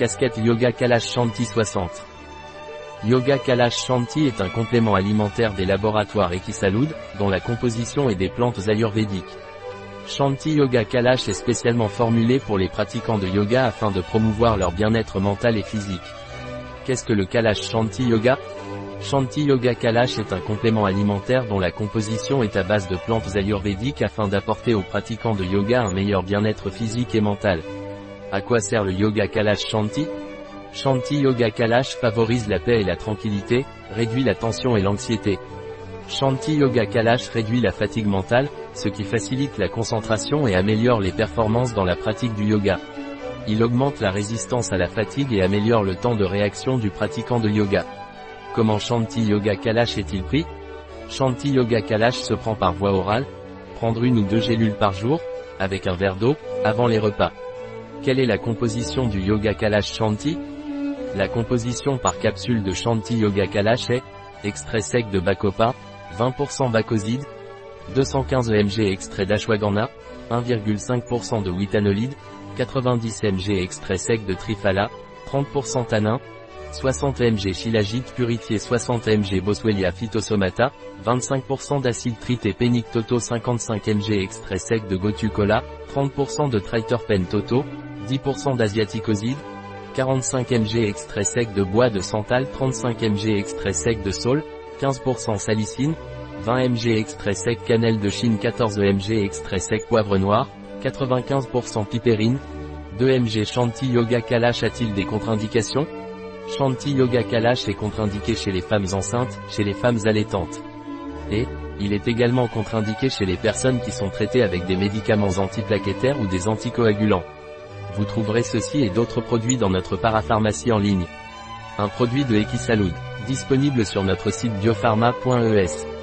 Casquette Yoga Kalash Shanti 60. Yoga Kalash Shanti est un complément alimentaire des laboratoires Ekisalud, dont la composition est des plantes ayurvédiques. Shanti Yoga Kalash est spécialement formulé pour les pratiquants de yoga afin de promouvoir leur bien-être mental et physique. Qu'est-ce que le Kalash Shanti Yoga? Shanti Yoga Kalash est un complément alimentaire dont la composition est à base de plantes ayurvédiques afin d'apporter aux pratiquants de yoga un meilleur bien-être physique et mental. À quoi sert le yoga Kalash Shanti? Shanti Yoga Kalash favorise la paix et la tranquillité, réduit la tension et l'anxiété. Shanti Yoga Kalash réduit la fatigue mentale, ce qui facilite la concentration et améliore les performances dans la pratique du yoga. Il augmente la résistance à la fatigue et améliore le temps de réaction du pratiquant de yoga. Comment Shanti Yoga Kalash est-il pris? Shanti Yoga Kalash se prend par voie orale, prendre une ou deux gélules par jour, avec un verre d'eau, avant les repas. Quelle est la composition du Yoga Kalash Shanti? La composition par capsule de Shanti Yoga Kalash est extrait sec de Bacopa, 20% Bacoside, 215 mg extrait d'ashwagandha, 1,5% de witanolide, 90 mg extrait sec de trifala, 30% tanin, 60 mg shilajit purifié 60 mg boswellia phytosomata, 25% d'acide trité pénic toto 55 mg extrait sec de gotu-cola, 30% de triterpène toto, 10% d'asiaticoside, 45 mg extrait sec de bois de santal 35 mg extrait sec de saule, 15% salicine, 20 mg extrait sec cannelle de Chine 14 mg extrait sec poivre noir, 95% pipérine, 2 mg Shanti Yoga Kalash a-t-il des contre-indications? Shanti Yoga Kalash est contre-indiqué chez les femmes enceintes, chez les femmes allaitantes. Et, il est également contre-indiqué chez les personnes qui sont traitées avec des médicaments antiplaquettaires ou des anticoagulants. Vous trouverez ceci et d'autres produits dans notre parapharmacie en ligne. Un produit de Equisalud, disponible sur notre site biopharma.es.